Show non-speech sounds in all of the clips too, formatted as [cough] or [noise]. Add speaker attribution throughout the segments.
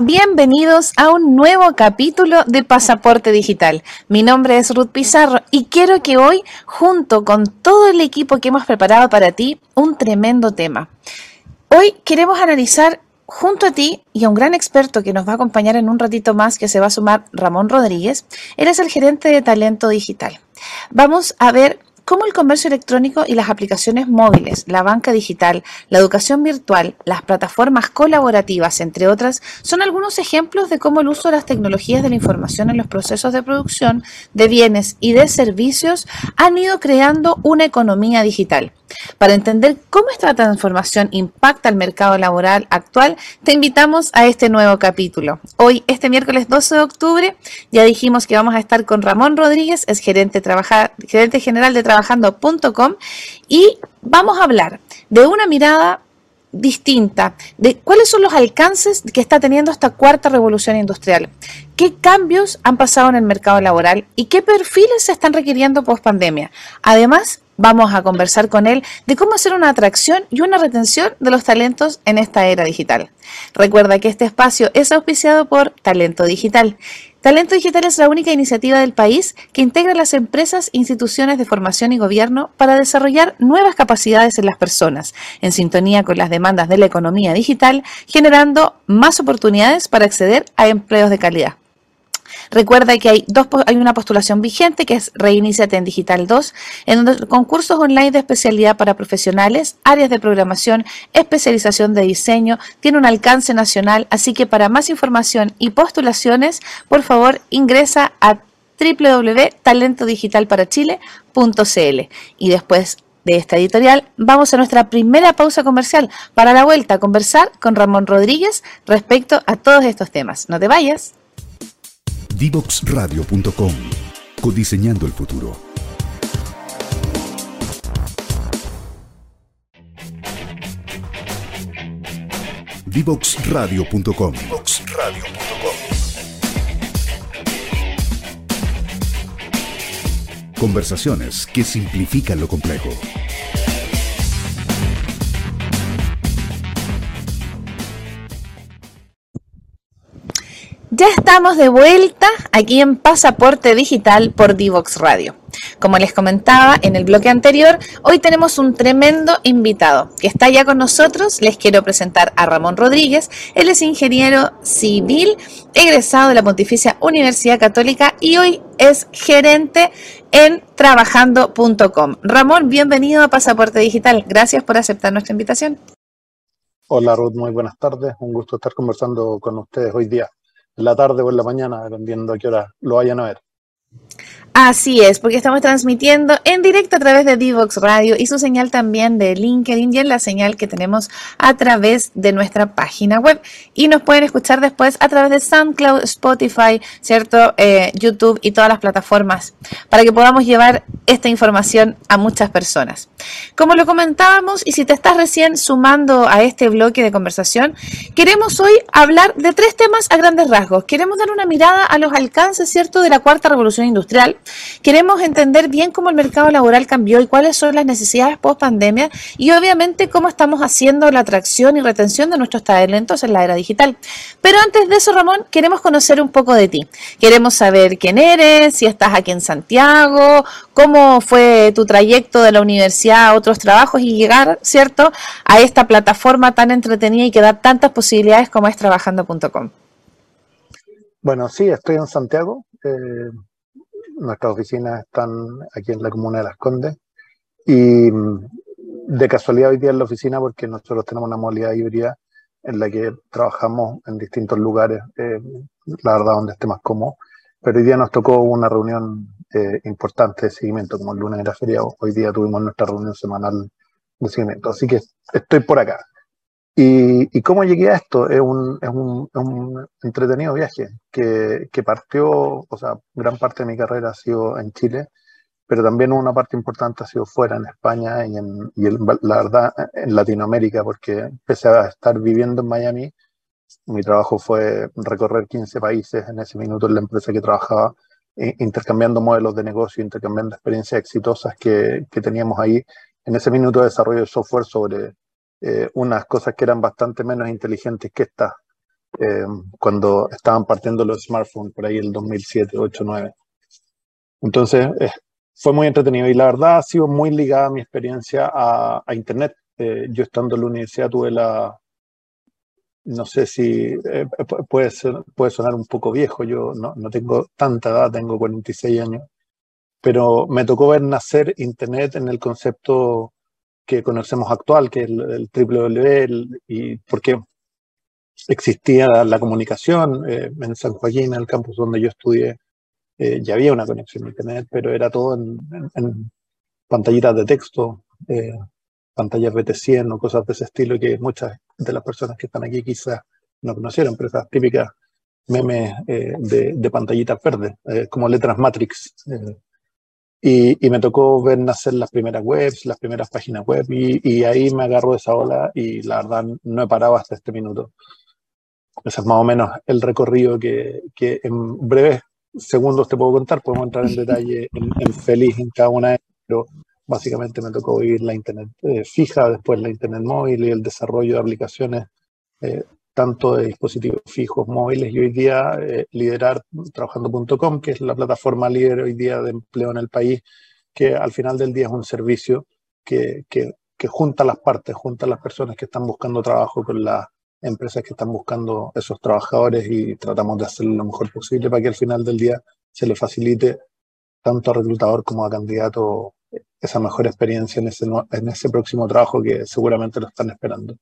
Speaker 1: Bienvenidos a un nuevo capítulo de Pasaporte Digital. Mi nombre es Ruth Pizarro y quiero que hoy, junto con todo el equipo que hemos preparado para ti, un tremendo tema. Hoy queremos analizar junto a ti y a un gran experto que nos va a acompañar en un ratito más, que se va a sumar Ramón Rodríguez. Él es el gerente de talento digital. Vamos a ver cómo el comercio electrónico y las aplicaciones móviles, la banca digital, la educación virtual, las plataformas colaborativas, entre otras, son algunos ejemplos de cómo el uso de las tecnologías de la información en los procesos de producción de bienes y de servicios han ido creando una economía digital. Para entender cómo esta transformación impacta el mercado laboral actual, te invitamos a este nuevo capítulo. Hoy, este miércoles 12 de octubre, ya dijimos que vamos a estar con Ramón Rodríguez, es gerente, gerente general de trabajando.com y vamos a hablar de una mirada distinta de cuáles son los alcances que está teniendo esta cuarta revolución industrial, qué cambios han pasado en el mercado laboral y qué perfiles se están requiriendo post pandemia. Además, Vamos a conversar con él de cómo hacer una atracción y una retención de los talentos en esta era digital. Recuerda que este espacio es auspiciado por Talento Digital. Talento Digital es la única iniciativa del país que integra las empresas, instituciones de formación y gobierno para desarrollar nuevas capacidades en las personas, en sintonía con las demandas de la economía digital, generando más oportunidades para acceder a empleos de calidad. Recuerda que hay, dos, hay una postulación vigente que es Reiníciate en Digital 2, en donde concursos online de especialidad para profesionales, áreas de programación, especialización de diseño, tiene un alcance nacional, así que para más información y postulaciones, por favor ingresa a www.talentodigitalparachile.cl y después de esta editorial, vamos a nuestra primera pausa comercial para la vuelta a conversar con Ramón Rodríguez respecto a todos estos temas. No te vayas.
Speaker 2: Divoxradio.com. Codiseñando el futuro. Divoxradio.com. Conversaciones que simplifican lo complejo.
Speaker 1: Ya estamos de vuelta aquí en Pasaporte Digital por Divox Radio. Como les comentaba en el bloque anterior, hoy tenemos un tremendo invitado que está ya con nosotros. Les quiero presentar a Ramón Rodríguez. Él es ingeniero civil, egresado de la Pontificia Universidad Católica y hoy es gerente en trabajando.com. Ramón, bienvenido a Pasaporte Digital. Gracias por aceptar nuestra invitación.
Speaker 3: Hola Ruth, muy buenas tardes. Un gusto estar conversando con ustedes hoy día en la tarde o en la mañana, dependiendo a qué hora lo vayan a ver.
Speaker 1: Así es, porque estamos transmitiendo en directo a través de Divox Radio y su señal también de LinkedIn y en la señal que tenemos a través de nuestra página web. Y nos pueden escuchar después a través de SoundCloud, Spotify, ¿cierto? Eh, YouTube y todas las plataformas para que podamos llevar esta información a muchas personas. Como lo comentábamos, y si te estás recién sumando a este bloque de conversación, queremos hoy hablar de tres temas a grandes rasgos. Queremos dar una mirada a los alcances, ¿cierto?, de la cuarta revolución industrial Queremos entender bien cómo el mercado laboral cambió y cuáles son las necesidades post pandemia y obviamente cómo estamos haciendo la atracción y retención de nuestros talentos en la era digital. Pero antes de eso, Ramón, queremos conocer un poco de ti. Queremos saber quién eres, si estás aquí en Santiago, cómo fue tu trayecto de la universidad a otros trabajos y llegar, ¿cierto?, a esta plataforma tan entretenida y que da tantas posibilidades como es trabajando.com.
Speaker 3: Bueno, sí, estoy en Santiago. Eh, nuestras oficinas están aquí en la comuna de Las Condes. Y mm, de casualidad hoy día en la oficina porque nosotros tenemos una modalidad híbrida en la que trabajamos en distintos lugares, eh, la verdad donde esté más cómodo, pero hoy día nos tocó una reunión eh, importante de seguimiento, como el lunes era feriado, hoy día tuvimos nuestra reunión semanal de seguimiento, así que estoy por acá. ¿Y, cómo llegué a esto? Es un, es un, un entretenido viaje que, que, partió, o sea, gran parte de mi carrera ha sido en Chile, pero también una parte importante ha sido fuera, en España y, en, y la verdad en Latinoamérica, porque pese a estar viviendo en Miami, mi trabajo fue recorrer 15 países en ese minuto en la empresa que trabajaba, intercambiando modelos de negocio, intercambiando experiencias exitosas que, que teníamos ahí en ese minuto de desarrollo de software sobre eh, unas cosas que eran bastante menos inteligentes que estas eh, cuando estaban partiendo los smartphones, por ahí el 2007, 8, 9. Entonces, eh, fue muy entretenido y la verdad ha sido muy ligada mi experiencia a, a Internet. Eh, yo estando en la universidad tuve la, no sé si puede, ser, puede sonar un poco viejo, yo no, no tengo tanta edad, tengo 46 años, pero me tocó ver nacer Internet en el concepto que conocemos actual, que es el, el www, y porque existía la comunicación eh, en San Joaquín, en el campus donde yo estudié, eh, ya había una conexión a Internet, pero era todo en, en, pantallitas de texto, eh, pantallas BT100 o cosas de ese estilo que muchas de las personas que están aquí quizás no conocieron, pero esas típicas memes de, de, pantallitas verdes, como letras Matrix. Y, y, me tocó ver nacer las primeras webs, las primeras páginas web, y, y ahí me agarro esa ola y la verdad no he parado hasta este minuto. Ese es más o menos el recorrido que, que en breves segundos te puedo contar. Podemos entrar en [laughs] detalle en, en feliz en cada una de ellas, pero básicamente me tocó vivir la Internet eh, fija, después la Internet móvil y el desarrollo de aplicaciones, eh, tanto de dispositivos fijos, móviles y hoy día eh, liderar trabajando.com, que es la plataforma líder hoy día de empleo en el país, que al final del día es un servicio que, que, junta las partes, junta las personas que están buscando trabajo con la empresas que están buscando esos trabajadores y tratamos de hacerlo lo mejor posible para que al final del día se le facilite tanto a reclutador como a candidato esa mejor experiencia en ese, en ese próximo trabajo que seguramente lo están esperando.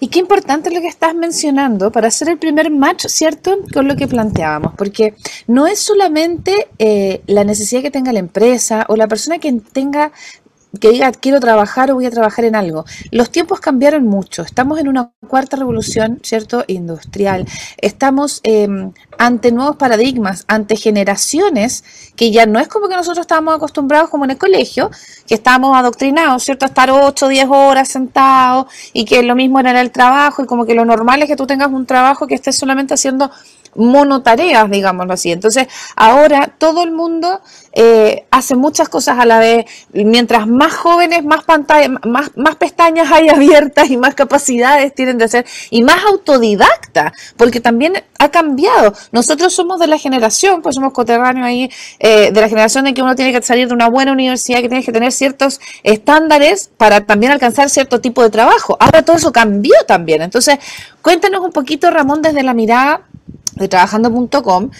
Speaker 1: Y qué importante lo que estás mencionando para hacer el primer match, ¿cierto? Con lo que planteábamos, porque no es solamente eh, la necesidad que tenga la empresa o la persona que tenga que diga quiero trabajar o voy a trabajar en algo. Los tiempos cambiaron mucho. Estamos en una cuarta revolución, ¿cierto? Industrial. Estamos eh, ante nuevos paradigmas, ante generaciones que ya no es como que nosotros estábamos acostumbrados como en el colegio, que estábamos adoctrinados, ¿cierto? A estar 8 o 10 horas sentados y que lo mismo era el trabajo y como que lo normal es que tú tengas un trabajo que estés solamente haciendo monotareas, digámoslo así. Entonces, ahora todo el mundo eh, hace muchas cosas a la vez. Mientras más jóvenes, más pantallas, más, pestañas hay abiertas y más capacidades tienen de hacer, y más autodidacta, porque también ha cambiado. Nosotros somos de la generación, pues somos coterráneos ahí, eh, de la generación en que uno tiene que salir de una buena universidad, que tiene que tener ciertos estándares para también alcanzar cierto tipo de trabajo. Ahora todo eso cambió también. Entonces, cuéntanos un poquito, Ramón, desde la mirada de trabajando.com,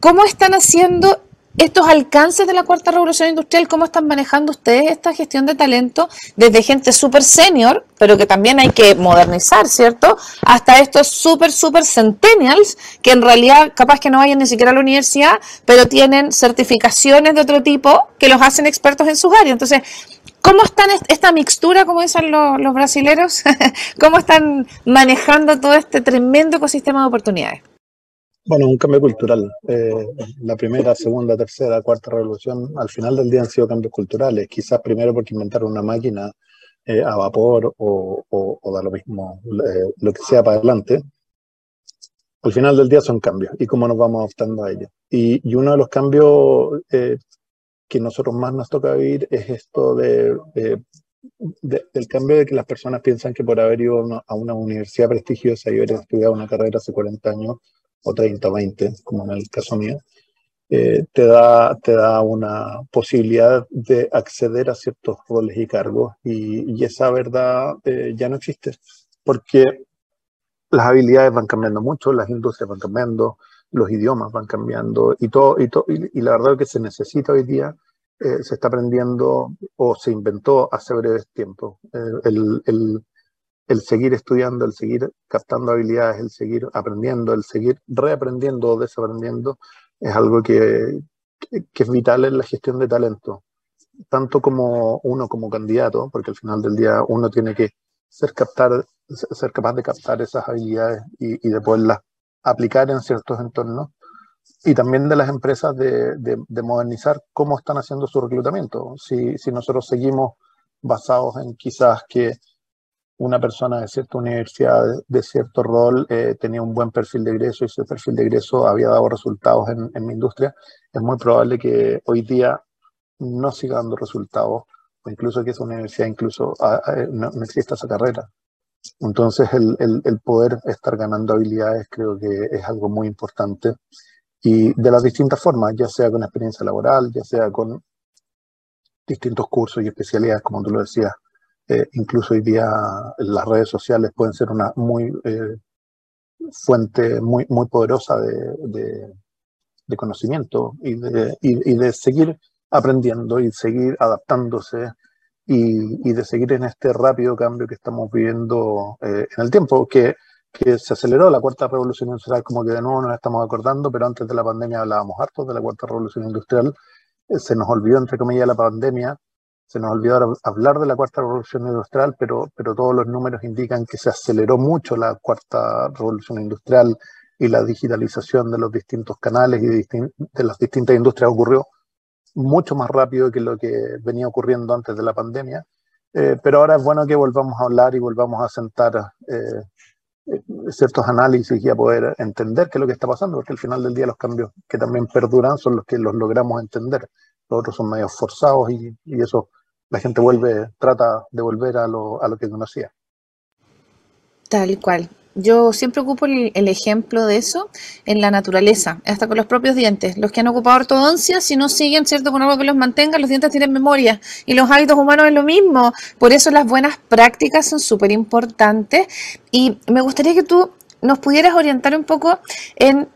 Speaker 1: ¿cómo están haciendo estos alcances de la cuarta revolución industrial? ¿Cómo están manejando ustedes esta gestión de talento desde gente súper senior, pero que también hay que modernizar, ¿cierto? Hasta estos súper, súper centennials, que en realidad capaz que no vayan ni siquiera a la universidad, pero tienen certificaciones de otro tipo que los hacen expertos en sus áreas. Entonces, ¿Cómo están esta mixtura, como dicen los, los brasileros? [laughs] ¿Cómo están manejando todo este tremendo ecosistema de oportunidades?
Speaker 3: Bueno, un cambio cultural. Eh, la primera, segunda, tercera, cuarta revolución, al final del día han sido cambios culturales. Quizás primero porque inventaron una máquina eh, a vapor o, o, o, da lo mismo, eh, lo que sea para adelante. Al final del día son cambios y cómo nos vamos adaptando a ellos. Y, y uno de los cambios eh, que nosotros más nos toca vivir es esto de, de, de, del cambio de que las personas piensan que por haber ido a una universidad prestigiosa y haber estudiado una carrera hace 40 años, o 30 o 20, como en el caso mío, eh, te, da, te da una posibilidad de acceder a ciertos roles y cargos y, esa verdad eh, ya no existe porque las habilidades van cambiando mucho, las industrias van cambiando, los idiomas van cambiando y todo, y, todo, y, la verdad que se necesita hoy día eh, se está aprendiendo o se inventó hace breves tiempos. el, el seguir estudiando, el seguir captando habilidades, el seguir aprendiendo, el seguir reaprendiendo o desaprendiendo, es algo que, que, es vital en la gestión de talento, tanto como uno como candidato, porque al final del día uno tiene que ser, captar, ser capaz de captar esas habilidades y, y de poderlas aplicar en ciertos entornos, y también de las empresas de, de, de modernizar cómo están haciendo su reclutamiento. Si, si nosotros seguimos basados en quizás que una persona de cierta universidad, de cierto rol, eh, tenía un buen perfil de egreso y ese perfil de egreso había dado resultados en, en, mi industria, es muy probable que hoy día no siga dando resultados o incluso que esa universidad incluso a, a, no, no, exista esa carrera. Entonces, el, el, poder estar ganando habilidades creo que es algo muy importante y de las distintas formas, ya sea con experiencia laboral, ya sea con distintos cursos y especialidades, como tú lo decías. Eh, incluso hoy día las redes sociales pueden ser una muy eh, fuente muy, muy poderosa de, de, conocimiento y de, y, de seguir aprendiendo y seguir adaptándose y, y, de seguir en este rápido cambio que estamos viviendo eh, en el tiempo, que, que, se aceleró. La cuarta revolución industrial, como que de nuevo nos estamos acordando, pero antes de la pandemia hablábamos harto de la cuarta revolución industrial, eh, se nos olvidó, entre comillas, la pandemia, se nos olvidó hablar de la cuarta revolución industrial, pero, pero todos los números indican que se aceleró mucho la cuarta revolución industrial y la digitalización de los distintos canales y de las distintas industrias ocurrió mucho más rápido que lo que venía ocurriendo antes de la pandemia. Eh, pero ahora es bueno que volvamos a hablar y volvamos a sentar eh, eh, ciertos análisis y a poder entender qué es lo que está pasando, porque al final del día los cambios que también perduran son los que los logramos entender. Los otros son medios forzados y, y eso la gente vuelve, trata de volver a lo, a lo que conocía.
Speaker 1: Tal cual. Yo siempre ocupo el, ejemplo de eso en la naturaleza, hasta con los propios dientes. Los que han ocupado ortodoncia, si no siguen, ¿cierto?, con algo que los mantenga, los dientes tienen memoria. Y los hábitos humanos es lo mismo. Por eso las buenas prácticas son súper importantes. Y me gustaría que tú nos pudieras orientar un poco en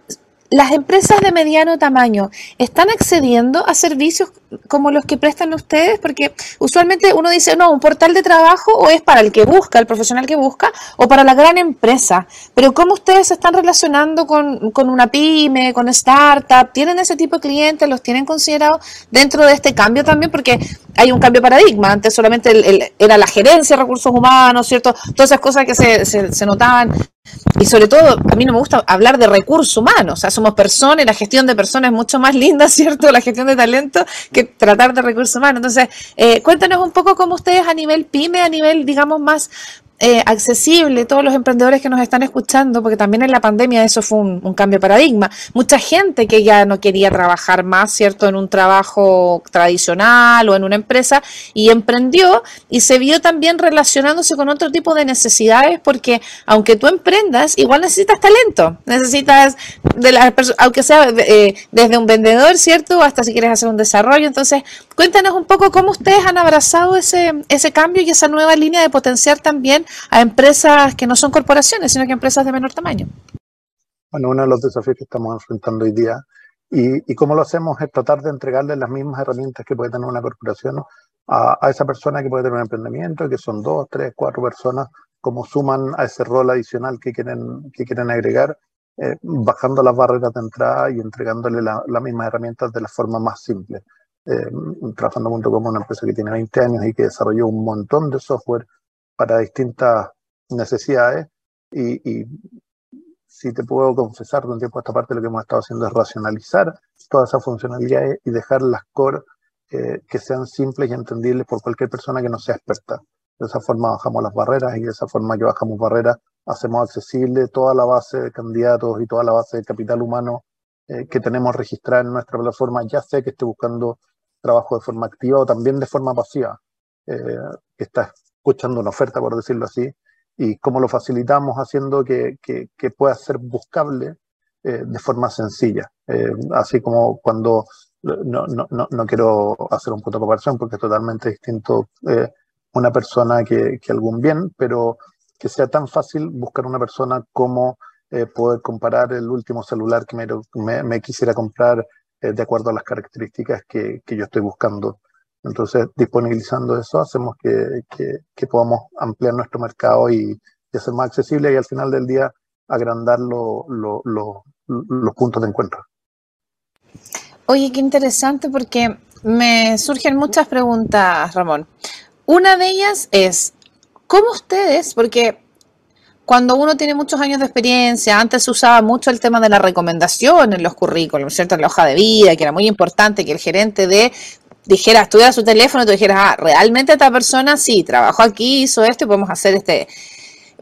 Speaker 1: las empresas de mediano tamaño están accediendo a servicios como los que prestan ustedes, porque usualmente uno dice, no, un portal de trabajo o es para el que busca, el profesional que busca, o para la gran empresa. Pero ¿cómo ustedes se están relacionando con, una pyme, con startup? ¿Tienen ese tipo de clientes? ¿Los tienen considerados dentro de este cambio también? Porque hay un cambio de paradigma. Antes solamente era la gerencia de recursos humanos, ¿cierto? Todas esas cosas que se, se notaban y sobre todo, a mí no me gusta hablar de recursos humanos, o sea, somos personas y la gestión de personas es mucho más [laughs] linda, ¿cierto? La gestión de talento que tratar de recursos humanos. Entonces, eh, cuéntanos un poco cómo ustedes a nivel pyme, a nivel, digamos, más eh, accesible, todos los emprendedores que nos están escuchando, porque también en la pandemia eso fue un, cambio de paradigma. Mucha gente que ya no quería trabajar más, ¿cierto?, en un trabajo tradicional o en una empresa y emprendió y se vio también relacionándose con otro tipo de necesidades, porque aunque tú emprendas, igual necesitas talento, necesitas, de la, aunque sea eh, desde un vendedor, ¿cierto?, hasta si quieres hacer un desarrollo. Entonces, cuéntanos un poco cómo ustedes han abrazado ese, ese cambio y esa nueva línea de potenciar también a empresas que no son corporaciones, sino que empresas de menor tamaño.
Speaker 3: Bueno, uno de los desafíos que estamos enfrentando hoy día y, y cómo lo hacemos es tratar de entregarle las mismas herramientas que puede tener una corporación a, a, esa persona que puede tener un emprendimiento, que son dos, tres, cuatro personas, como suman a ese rol adicional que quieren, que quieren agregar, eh, bajando las barreras de entrada y entregándole las mismas herramientas de la forma más simple. Eh, trabajando junto con una empresa que tiene 20 años y que desarrolló un montón de software para distintas necesidades y, si te puedo confesar de un tiempo a esta parte lo que hemos estado haciendo es racionalizar todas esas funcionalidades y dejar las core eh, que sean simples y entendibles por cualquier persona que no sea experta. De esa forma bajamos las barreras y de esa forma que bajamos barreras hacemos accesible toda la base de candidatos y toda la base de capital humano eh, que tenemos registrada en nuestra plataforma, ya sea que esté buscando trabajo de forma activa o también de forma pasiva, eh, que está escuchando una oferta, por decirlo así, y cómo lo facilitamos haciendo que, que, pueda ser buscable eh, de forma sencilla. Eh, así como cuando, no, no, no, quiero hacer un punto de comparación porque es totalmente distinto eh, una persona que, que, algún bien, pero que sea tan fácil buscar una persona como poder comparar el último celular que me, me, quisiera comprar de acuerdo a las características que, que yo estoy buscando. Entonces, disponibilizando eso, hacemos que, que, podamos ampliar nuestro mercado y, hacer más accesible y al final del día agrandar los puntos de encuentro.
Speaker 1: Oye, qué interesante porque me surgen muchas preguntas, Ramón. Una de ellas es, ¿cómo ustedes, porque cuando uno tiene muchos años de experiencia, antes se usaba mucho el tema de la recomendación en los currículos, ¿cierto? En la hoja de vida, que era muy importante que el gerente de dijera, estudiara su teléfono y tú dijeras, ah, realmente esta persona sí, trabajó aquí, hizo esto y podemos hacer este.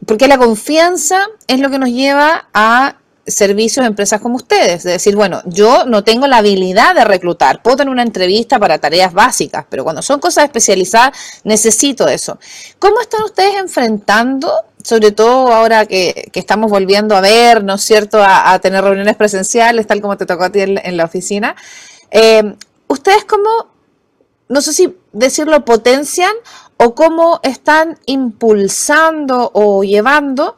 Speaker 1: Porque la confianza es lo que nos lleva a servicios de empresas como ustedes, de decir, bueno, yo no tengo la habilidad de reclutar, puedo tener una entrevista para tareas básicas, pero cuando son cosas especializadas necesito eso. ¿Cómo están ustedes enfrentando sobre todo ahora que, estamos volviendo a ver, ¿no es cierto?, a, tener reuniones presenciales, tal como te tocó a ti en, la oficina. Eh, ¿Ustedes cómo, no sé si decirlo, potencian o cómo están impulsando o llevando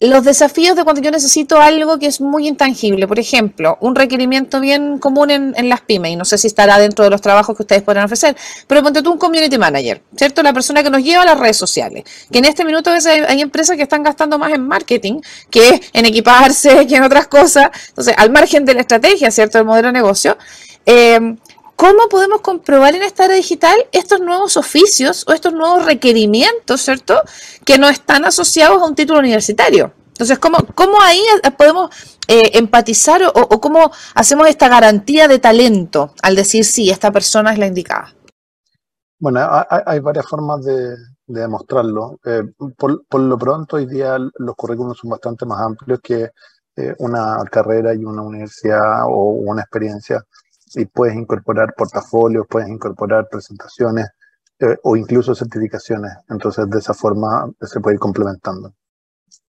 Speaker 1: los desafíos de cuando yo necesito algo que es muy intangible, por ejemplo, un requerimiento bien común en, las pymes, y no sé si estará dentro de los trabajos que ustedes podrán ofrecer, pero ponte tú un community manager, ¿cierto? La persona que nos lleva a las redes sociales, que en este minuto hay, hay empresas que están gastando más en marketing que en equiparse, que en otras cosas, entonces, al margen de la estrategia, ¿cierto? Del modelo de negocio. Eh, ¿Cómo podemos comprobar en esta era digital estos nuevos oficios o estos nuevos requerimientos, ¿cierto? Que no están asociados a un título universitario. Entonces, ¿cómo, ahí podemos eh, empatizar o, cómo hacemos esta garantía de talento al decir sí, esta persona es la indicada?
Speaker 3: Bueno, hay, varias formas de, demostrarlo. Eh, por, lo pronto, hoy día los currículums son bastante más amplios que eh, una carrera y una universidad o una experiencia y puedes incorporar portafolios, puedes incorporar presentaciones eh, o incluso certificaciones. Entonces, de esa forma se puede ir complementando.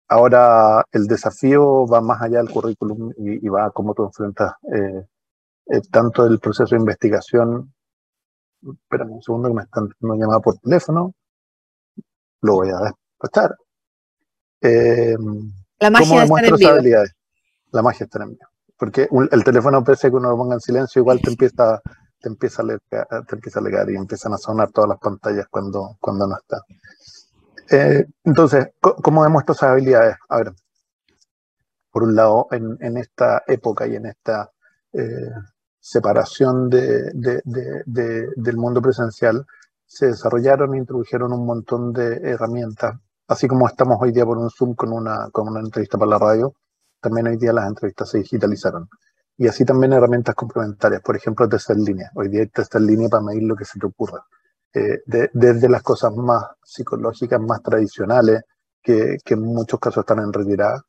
Speaker 3: Ahora, el desafío va más allá del currículum y, va a cómo tú enfrentas eh, eh, tanto el proceso de investigación. Espérame un segundo que me están dando llamada por teléfono. Lo voy a despachar.
Speaker 1: la magia de estar en vivo.
Speaker 3: La magia está en vivo porque el teléfono pese que uno lo ponga en silencio, igual te empieza, te empieza, a empieza a y empiezan a sonar todas las pantallas cuando, cuando no está. Eh, entonces, ¿cómo demuestro esas habilidades? A ver, por un lado, en, esta época y en esta eh, separación de, del mundo presencial, se desarrollaron e introdujeron un montón de herramientas, así como estamos hoy día por un Zoom con una, con una entrevista para la radio, también hoy día las entrevistas se digitalizaron. Y así también herramientas complementarias, por ejemplo, test en línea. Hoy día hay test en línea para medir lo que se te ocurra. Eh, desde las cosas más psicológicas, más tradicionales, que, que, en muchos casos están en retirada,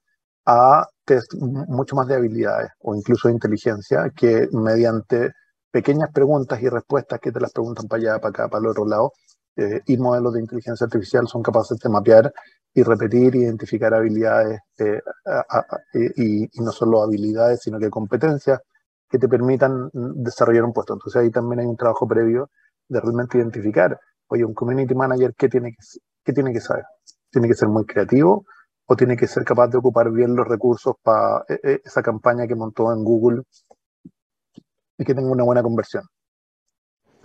Speaker 3: a test mucho más de habilidades o incluso de inteligencia, que mediante pequeñas preguntas y respuestas que te las preguntan para allá, para acá, para el otro lado, eh, y modelos de inteligencia artificial son capaces de mapear y repetir, identificar habilidades eh, y, no solo habilidades, sino que competencias que te permitan desarrollar un puesto. Entonces ahí también hay un trabajo previo de realmente identificar, oye, un community manager, ¿qué tiene que, qué tiene que saber? ¿Tiene que ser muy creativo o tiene que ser capaz de ocupar bien los recursos para e, e, esa campaña que montó en Google y que tenga una buena conversión?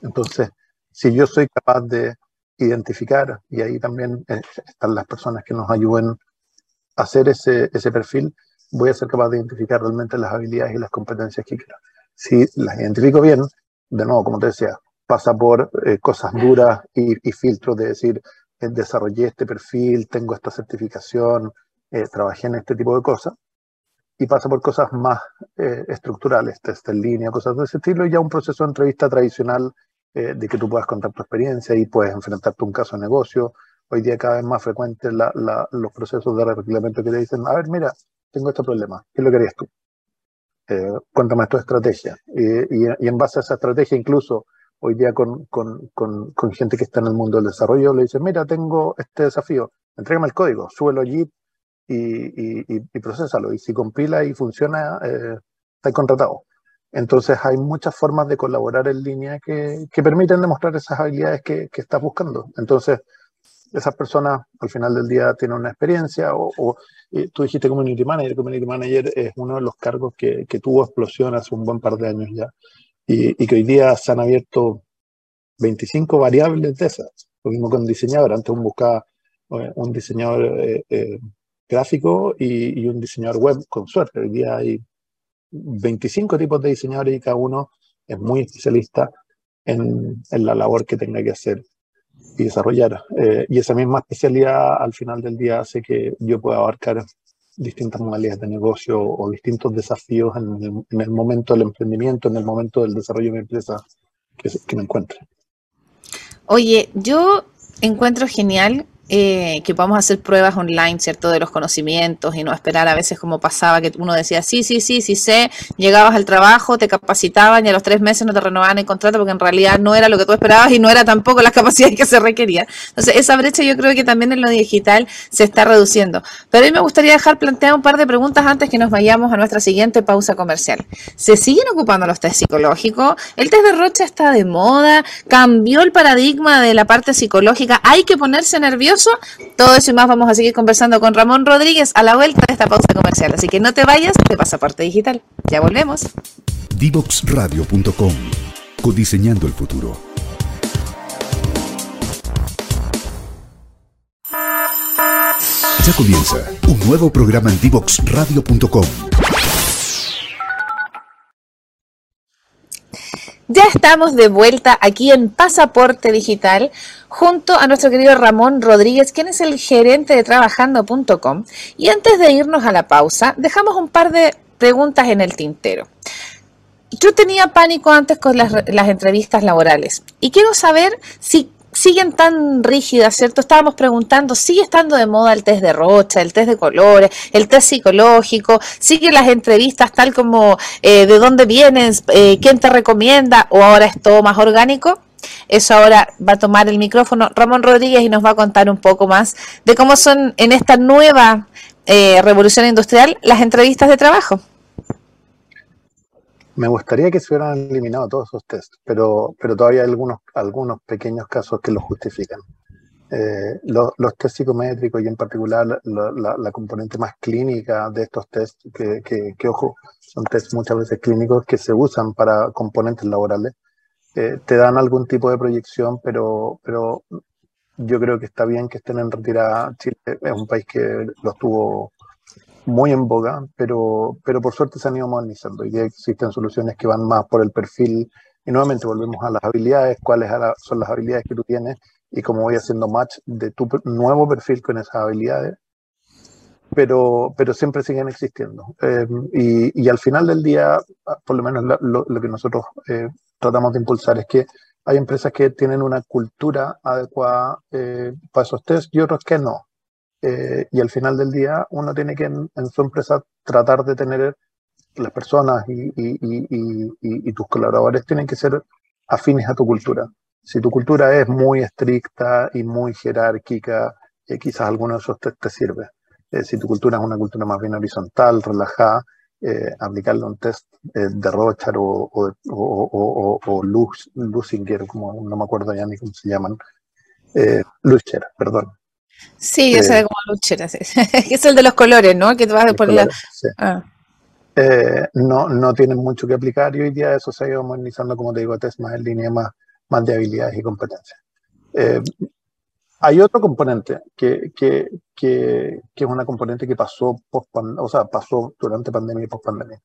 Speaker 3: Entonces, si yo soy capaz de identificar, y ahí también eh, están las personas que nos ayuden a hacer ese, ese perfil, voy a ser capaz de identificar realmente las habilidades y las competencias que quiero. Si las identifico bien, de nuevo, como te decía, pasa por eh, cosas duras y, filtros de decir, eh, desarrollé este perfil, tengo esta certificación, trabajé en este tipo de cosas, y pasa por cosas más estructurales, test en línea, cosas de ese estilo, y ya un proceso de entrevista tradicional eh, de que tú puedas contar tu experiencia y puedes enfrentarte a un caso de negocio. Hoy día cada vez más frecuentes los procesos de reglamento que te dicen, a ver, mira, tengo este problema, ¿qué es lo que harías tú? Eh, cuéntame tu estrategia. Y, en base a esa estrategia, incluso hoy día con, con, con, gente que está en el mundo del desarrollo, le dicen, mira, tengo este desafío, entrégame el código, súbelo allí y, y, y, y procesalo. Y si compila y funciona, eh, está contratado. Entonces hay muchas formas de colaborar en línea que, que permiten demostrar esas habilidades que, que, estás buscando. Entonces, esas personas al final del día tienen una experiencia o, o tú dijiste community manager, community manager es uno de los cargos que, que tuvo explosión hace un buen par de años ya y, y, que hoy día se han abierto 25 variables de esas. Lo mismo con diseñador, antes uno buscaba eh, un diseñador eh, eh, gráfico y, y, un diseñador web con suerte. Hoy día hay 25 tipos de diseñadores y cada uno es muy especialista en, la labor que tenga que hacer y desarrollar. Eh, y esa misma especialidad al final del día hace que yo pueda abarcar distintas modalidades de negocio o distintos desafíos en el, en el momento del emprendimiento, en el momento del desarrollo de mi empresa que, que me encuentre.
Speaker 1: Oye, yo encuentro genial eh, que podamos hacer pruebas online, ¿cierto? De los conocimientos y no esperar a veces como pasaba que uno decía, sí, sí, sí, sí sé, llegabas al trabajo, te capacitaban y a los tres meses no te renovaban el contrato porque en realidad no era lo que tú esperabas y no era tampoco las [laughs] capacidades que se requerían. Entonces, esa brecha yo creo que también en lo digital se está reduciendo. Pero a mí me gustaría dejar plantear un par de preguntas antes que nos vayamos a nuestra siguiente pausa comercial. ¿Se siguen ocupando los test psicológicos? ¿El test de Rocha está de moda? ¿Cambió el paradigma de la parte psicológica? ¿Hay que ponerse nervioso? Todo eso y más vamos a seguir conversando con Ramón Rodríguez a la vuelta de esta pausa comercial. Así que no te vayas de Pasaporte Digital. Ya volvemos.
Speaker 2: Divoxradio.com Codiseñando el futuro. Ya comienza un nuevo programa en Divoxradio.com.
Speaker 1: Ya estamos de vuelta aquí en Pasaporte Digital junto a nuestro querido Ramón Rodríguez, quien es el gerente de trabajando.com. Y antes de irnos a la pausa, dejamos un par de preguntas en el tintero. Yo tenía pánico antes con las, entrevistas laborales y quiero saber si siguen tan rígidas, ¿cierto? Estábamos preguntando, ¿sigue estando de moda el test de Rocha, el test de colores, el test psicológico? ¿Siguen las entrevistas tal como eh, de dónde vienes, eh, quién te recomienda o ahora es todo más orgánico? Eso ahora va a tomar el micrófono Ramón Rodríguez y nos va a contar un poco más de cómo son en esta nueva eh, revolución industrial las entrevistas de trabajo.
Speaker 3: Me gustaría que se hubieran eliminado todos esos tests, pero, pero todavía hay algunos, algunos pequeños casos que lo justifican. Eh, los, test psicométricos y en particular la, la, componente más clínica de estos tests, que, que, ojo, son tests muchas veces clínicos que se usan para componentes laborales, eh, te dan algún tipo de proyección, pero, pero yo creo que está bien que estén en retirada. Chile es un país que los tuvo muy en boga, pero, pero por suerte se han ido modernizando y existen soluciones que van más por el perfil. Y nuevamente volvemos a las habilidades, cuáles son las habilidades que tú tienes y cómo voy haciendo match de tu nuevo perfil con esas habilidades. Pero, pero siempre siguen existiendo. Eh, y, y, al final del día, por lo menos lo, lo que nosotros eh, tratamos de impulsar es que hay empresas que tienen una cultura adecuada eh, para esos test y otros que no. Eh, y al final del día uno tiene que en, en, su empresa tratar de tener las personas y, y, y, y, tus colaboradores tienen que ser afines a tu cultura. Si tu cultura es muy estricta y muy jerárquica, eh, quizás alguno de esos te, te sirve. Eh, si tu cultura es una cultura más bien horizontal, relajada, eh, aplicarle un test de Rochar o, o, o, o, Lux, Lusinger, como no me acuerdo ya ni cómo se llaman, eh, Lucher, perdón,
Speaker 1: Sí, yo sé cómo luchera, sí. [laughs] es el de los colores, ¿no? Que te vas a poner la... sí.
Speaker 3: ah. eh, no, no tienen mucho que aplicar y hoy día eso se ha ido modernizando, como te digo, test más en línea, más, más de habilidades y competencias. Eh, hay otro componente que, que, que, que, es una componente que pasó, post o sea, pasó durante pandemia y post pandemia.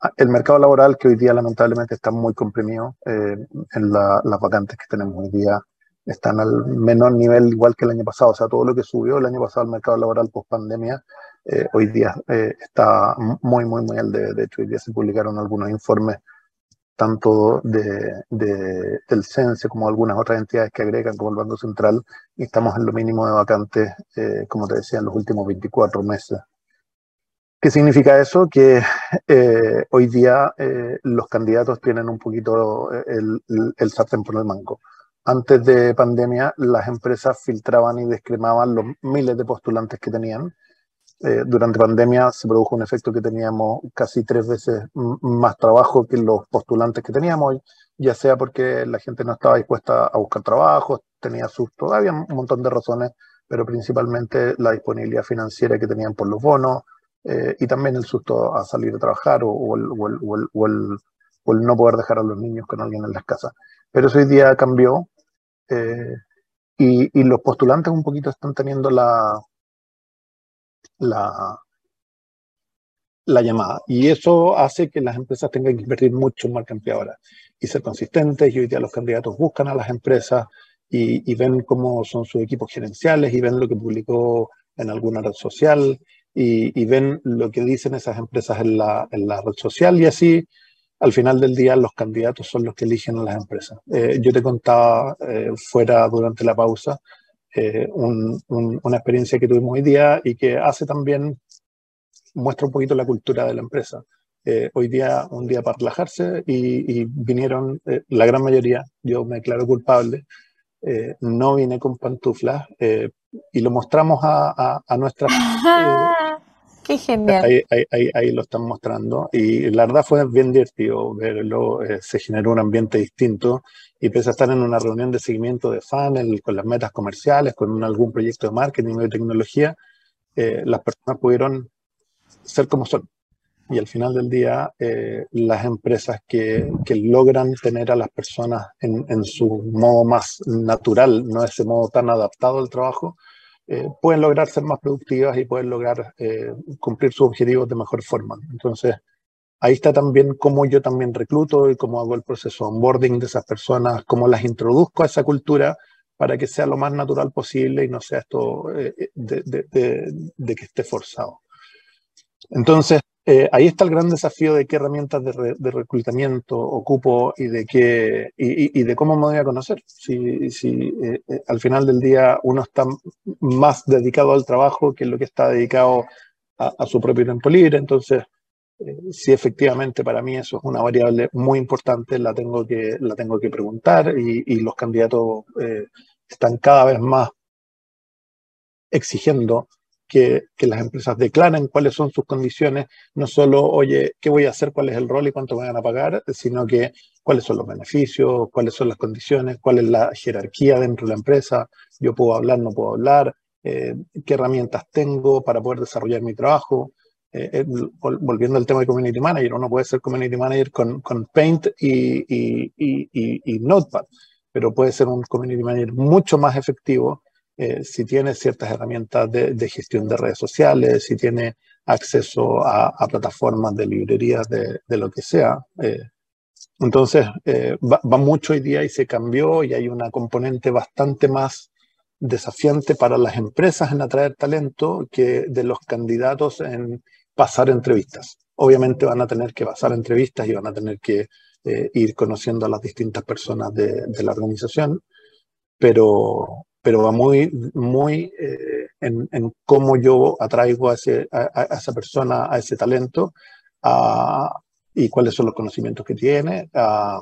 Speaker 3: Ah, el mercado laboral que hoy día lamentablemente está muy comprimido eh, en la, las vacantes que tenemos hoy día están al menor nivel igual que el año pasado. O sea, todo lo que subió el año pasado al mercado laboral post pandemia, eh, hoy día eh, está muy, muy, muy al de, de hecho, hoy día se publicaron algunos informes tanto de, de, del CENSE como algunas otras entidades que agregan, como el Banco Central, y estamos en lo mínimo de vacantes, eh, como te decía, en los últimos 24 meses. ¿Qué significa eso? Que hoy día los candidatos tienen un poquito el, el, el sartén por el mango antes de pandemia las empresas filtraban y descremaban los miles de postulantes que tenían. Eh, durante pandemia se produjo un efecto que teníamos casi tres veces más trabajo que los postulantes que teníamos, ya sea porque la gente no estaba dispuesta a buscar trabajo, tenía susto, había un montón de razones, pero principalmente la disponibilidad financiera que tenían por los bonos eh, y también el susto a salir a trabajar o, o, el, o, el, el, o el no poder dejar a los niños con alguien en las casas. Pero eso hoy día cambió eh, y, y, los postulantes un poquito están teniendo la, la, la llamada. Y eso hace que las empresas tengan que invertir mucho en marca empleadora y ser consistentes. Y hoy día los candidatos buscan a las empresas y, y, ven cómo son sus equipos gerenciales y ven lo que publicó en alguna red social y, y ven lo que dicen esas empresas en la, en la red social y así al final del día los candidatos son los que eligen a las empresas. Eh, yo te contaba eh, fuera durante la pausa una experiencia que tuvimos hoy día y que hace también, muestra un poquito la cultura de la empresa. hoy día, un día para relajarse y, vinieron la gran mayoría, yo me declaro culpable, no vine con pantuflas y lo mostramos a, a, nuestras... [laughs]
Speaker 1: Qué genial.
Speaker 3: Ahí, lo están mostrando. Y la verdad fue bien divertido verlo. Eh, se generó un ambiente distinto. Y pese a estar en una reunión de seguimiento de funnel, con las metas comerciales, con algún proyecto de marketing o de tecnología, eh, las personas pudieron ser como son. Y al final del día, eh, las empresas que, que, logran tener a las personas en, en su modo más natural, no ese modo tan adaptado al trabajo, eh, pueden lograr ser más productivas y pueden lograr eh, cumplir sus objetivos de mejor forma. Entonces, ahí está también cómo yo también recluto y cómo hago el proceso de onboarding de esas personas, cómo las introduzco a esa cultura para que sea lo más natural posible y no sea esto eh, de, de, que esté forzado. Entonces, eh, ahí está el gran desafío de qué herramientas de, reclutamiento ocupo y de, qué, y, de cómo me voy a conocer. Si, si eh, eh, al final del día uno está más dedicado al trabajo que lo que está dedicado a, su propio tiempo libre, entonces si efectivamente para mí eso es una variable muy importante, la tengo que, la tengo que preguntar y, los candidatos están cada vez más exigiendo que, las empresas declaren cuáles son sus condiciones, no solo, oye, ¿qué voy a hacer? ¿Cuál es el rol y cuánto me van a pagar? Sino que cuáles son los beneficios, cuáles son las condiciones, cuál es la jerarquía dentro de la empresa, yo puedo hablar, no puedo hablar, eh, qué herramientas tengo para poder desarrollar mi trabajo. Eh, eh, volviendo al tema de Community Manager, uno puede ser Community Manager con, con Paint y, y, y, y Notepad, pero puede ser un Community Manager mucho más efectivo eh, si tiene ciertas herramientas de, gestión de redes sociales, si tiene acceso a, plataformas de librerías de, lo que sea. Eh, entonces, eh, va, mucho hoy día y se cambió y hay una componente bastante más desafiante para las empresas en atraer talento que de los candidatos en pasar entrevistas. Obviamente van a tener que pasar entrevistas y van a tener que ir conociendo a las distintas personas de, de la organización, pero, pero va muy, muy eh, en, cómo yo atraigo a, ese, a, esa persona, a ese talento, y cuáles son los conocimientos que tiene, a,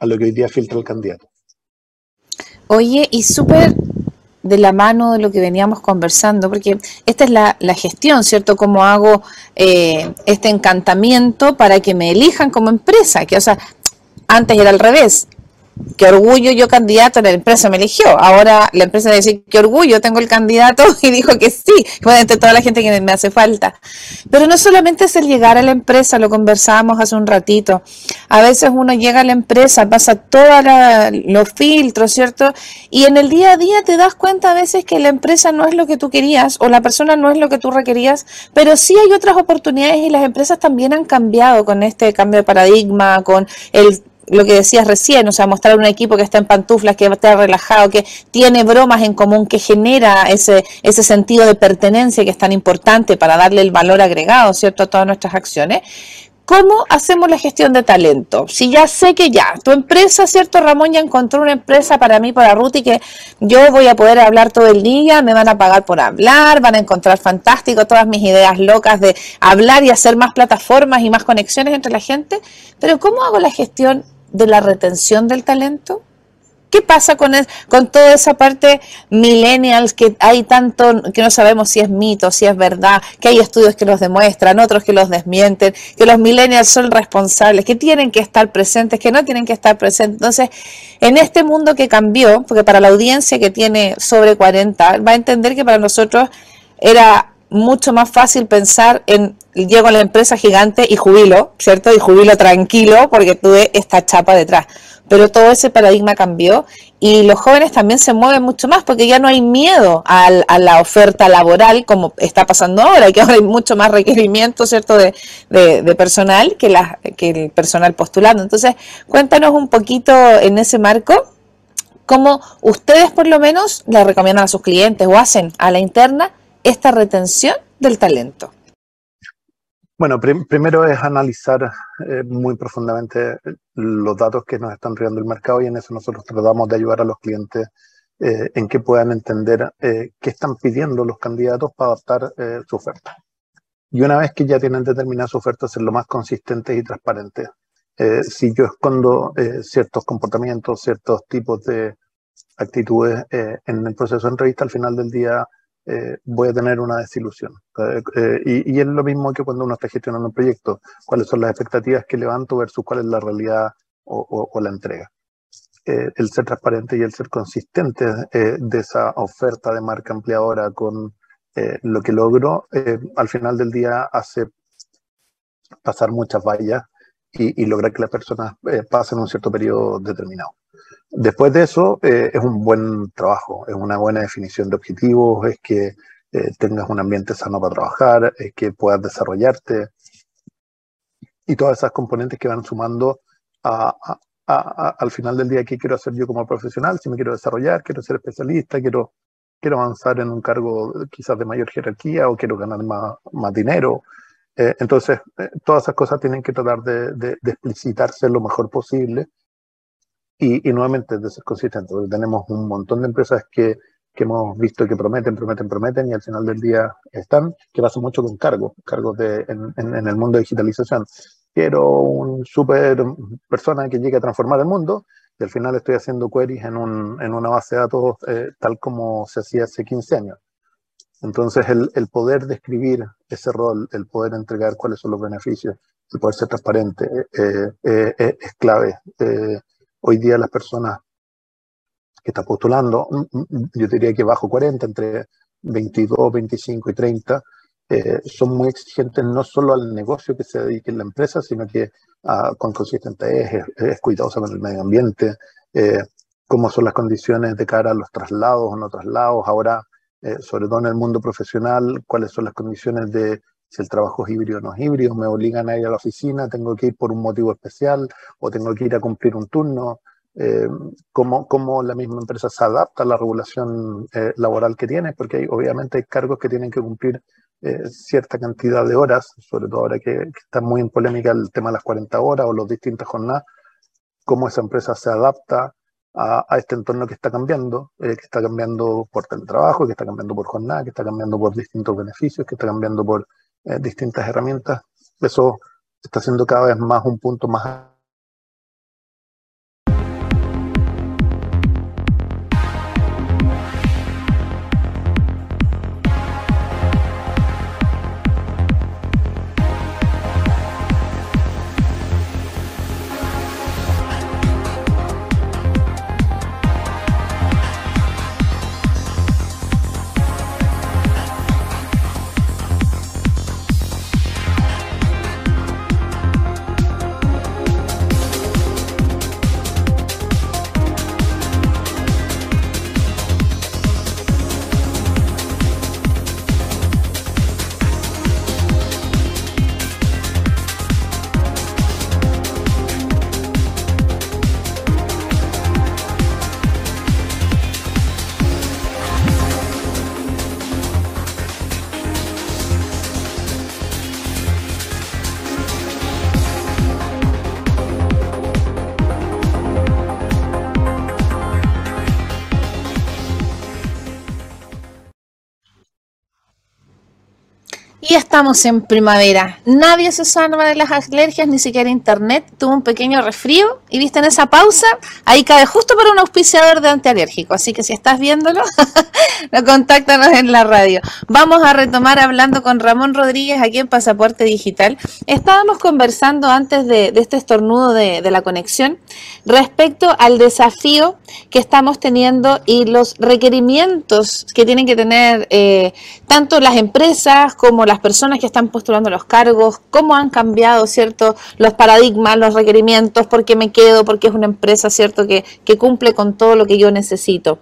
Speaker 3: lo que hoy día filtra el candidato.
Speaker 1: Oye, y súper de la mano de lo que veníamos conversando, porque esta es la, gestión, ¿cierto? Cómo hago eh, este encantamiento para que me elijan como empresa, que o sea, antes era al revés, qué orgullo yo candidato, la empresa me eligió. Ahora la empresa va a decir, qué orgullo, tengo el candidato [laughs] y dijo que sí, bueno, entre toda la gente que me hace falta. Pero no solamente es el llegar a la empresa, lo conversábamos hace un ratito. A veces uno llega a la empresa, pasa todos los filtros, ¿cierto? Y en el día a día te das cuenta a veces que la empresa no es lo que tú querías o la persona no es lo que tú requerías, pero sí hay otras oportunidades y las empresas también han cambiado con este cambio de paradigma, con el lo que decías recién, o sea, mostrar un equipo que está en pantuflas, que está relajado, que tiene bromas en común, que genera ese, ese sentido de pertenencia que es tan importante para darle el valor agregado, ¿cierto?, a todas nuestras acciones. ¿Cómo hacemos la gestión de talento? Si ya sé que ya, tu empresa, ¿cierto, Ramón? Ya encontró una empresa para mí, para Ruth, y que yo voy a poder hablar todo el día, me van a pagar por hablar, van a encontrar fantástico todas mis ideas locas de hablar y hacer más plataformas y más conexiones entre la gente. Pero ¿cómo hago la gestión de la retención del talento? ¿Qué pasa con, con toda esa parte millennials que hay tanto que no sabemos si es mito, si es verdad, que hay estudios que los demuestran, otros que los desmienten, que los millennials son responsables, que tienen que estar presentes, que no tienen que estar presentes? Entonces, en este mundo que cambió, porque para la audiencia que tiene sobre 40, va a entender que para nosotros era mucho más fácil pensar en llego a la empresa gigante y jubilo, ¿cierto? Y jubilo tranquilo porque tuve esta chapa detrás. Pero todo ese paradigma cambió y los jóvenes también se mueven mucho más porque ya no hay miedo a, la oferta laboral como está pasando ahora, que ahora hay mucho más requerimiento, ¿cierto?, de, personal que, que el personal postulando. Entonces, cuéntanos un poquito en ese marco cómo ustedes por lo menos le recomiendan a sus clientes o hacen a la interna esta retención del talento.
Speaker 3: Bueno, primero es analizar eh, muy profundamente los datos que nos están riendo el mercado y en eso nosotros tratamos de ayudar a los clientes en que puedan entender qué están pidiendo los candidatos para adaptar su oferta. Y una vez que ya tienen determinada su oferta, ser lo más consistentes y transparentes. si yo escondo ciertos comportamientos, ciertos tipos de actitudes en el proceso de entrevista, al final del día eh, voy a tener una desilusión. Eh, eh, y, es lo mismo que cuando uno está gestionando un proyecto, cuáles son las expectativas que levanto versus cuál es la realidad o, la entrega. el ser transparente y el ser consistente de esa oferta de marca ampliadora con lo que logro, al final del día hace pasar muchas vallas y, y lograr que las personas pasen un cierto periodo determinado. Después de eso, eh, es un buen trabajo, es una buena definición de objetivos, es que eh, tengas un ambiente sano para trabajar, es que puedas desarrollarte y todas esas componentes que van sumando al final del día qué quiero hacer yo como profesional, si me quiero desarrollar, quiero ser especialista, quiero, quiero avanzar en un cargo quizás de mayor jerarquía o quiero ganar más, más dinero. Eh, entonces, todas esas cosas tienen que tratar de, de, de explicitarse lo mejor posible y, nuevamente de ser consistente, porque tenemos un montón de empresas que, que, hemos visto que prometen, prometen, prometen y al final del día están, que pasa mucho con cargos, cargos de, en, en, el mundo de digitalización. Quiero un super persona que llegue a transformar el mundo y al final estoy haciendo queries en, un, en una base de datos eh, tal como se hacía hace 15 años. Entonces, el, poder describir ese rol, el poder entregar cuáles son los beneficios, el poder ser transparente, eh, eh, es clave. Hoy día las personas que están postulando, mm, mm, mm, yo diría que bajo 40, entre 22, 25 y 30, eh, son muy exigentes no solo al negocio que se dedique en la empresa, sino que uh, con consistente es, es, cuidadosa con el medio ambiente, eh, cómo son las condiciones de cara a los traslados o no traslados, ahora, eh, sobre todo en el mundo profesional, cuáles son las condiciones de si el trabajo es híbrido o no es híbrido, me obligan a ir a la oficina, tengo que ir por un motivo especial o tengo que ir a cumplir un turno, eh, cómo, cómo, la misma empresa se adapta a la regulación eh, laboral que tiene, porque obviamente hay cargos que tienen que cumplir cierta cantidad de horas, sobre todo ahora que, está muy en polémica el tema de las 40 horas o las distintas jornadas, cómo esa empresa se adapta a, este entorno que está cambiando, eh, que está cambiando por teletrabajo, que está cambiando por jornada, que está cambiando por distintos beneficios, que está cambiando por eh, distintas herramientas. Eso está siendo cada vez más un punto más
Speaker 1: estamos en primavera. Nadie se salva de las alergias, ni siquiera internet. Tuvo un pequeño resfrío y viste en esa pausa, ahí cae justo para un auspiciador de antialérgico. Así que si estás viéndolo, [laughs] no contáctanos en la radio. Vamos a retomar hablando con Ramón Rodríguez aquí en Pasaporte Digital. Estábamos conversando antes de, este estornudo de, la conexión respecto al desafío que estamos teniendo y los requerimientos que tienen que tener eh, tanto las empresas como las personas que están postulando los cargos, cómo han cambiado, ¿cierto?, los paradigmas, los requerimientos, por qué me quedo, porque es una empresa, ¿cierto?, que, que cumple con todo lo que yo necesito.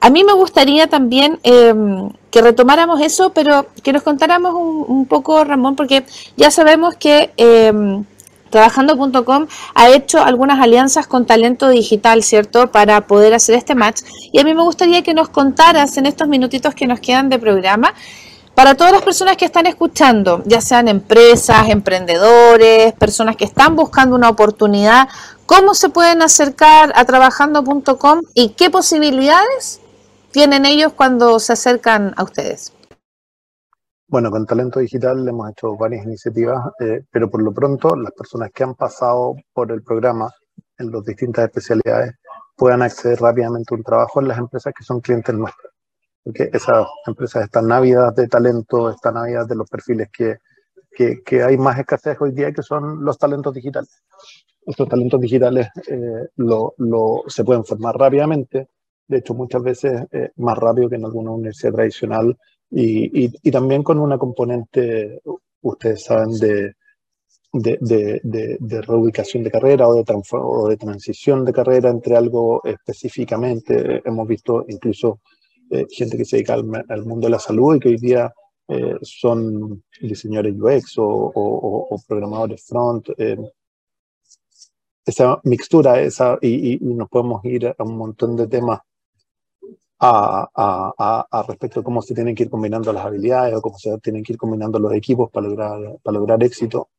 Speaker 1: A mí me gustaría también em, que retomáramos eso, pero que nos contáramos un, poco, Ramón, porque ya sabemos que eh, Trabajando.com ha hecho algunas alianzas con talento digital, ¿cierto? Para poder hacer este match. Y a mí me gustaría que nos contaras en estos minutitos que nos quedan de programa Para todas las personas que están escuchando, ya sean empresas, emprendedores, personas que están buscando una oportunidad, ¿cómo se pueden acercar a trabajando.com y qué posibilidades tienen ellos cuando se acercan a ustedes?
Speaker 3: Bueno, con Talento Digital hemos hecho varias iniciativas, eh, pero por lo pronto las personas que han pasado por el programa en las distintas especialidades puedan acceder rápidamente a un trabajo en las empresas que son clientes nuestros. Porque esas empresas están ávidas de talento, están ávidas de los perfiles que, que, hay más escasez hoy día, que son los talentos digitales. Estos talentos digitales eh, lo, lo, se pueden formar rápidamente, de hecho muchas veces eh, más rápido que en alguna universidad tradicional y, y, también con una componente, ustedes saben, de, de, de, de reubicación de carrera o de, o de transición de carrera entre algo específicamente. Hemos visto incluso eh, gente que se dedica al, al, mundo de la salud y que hoy día eh, son diseñadores UX o, o, o programadores front. Eh, esa mixtura esa, y, y, nos podemos ir a un montón de temas a, a, a, respecto de cómo se tienen que ir combinando las habilidades o cómo se tienen que ir combinando los equipos para lograr, para lograr éxito.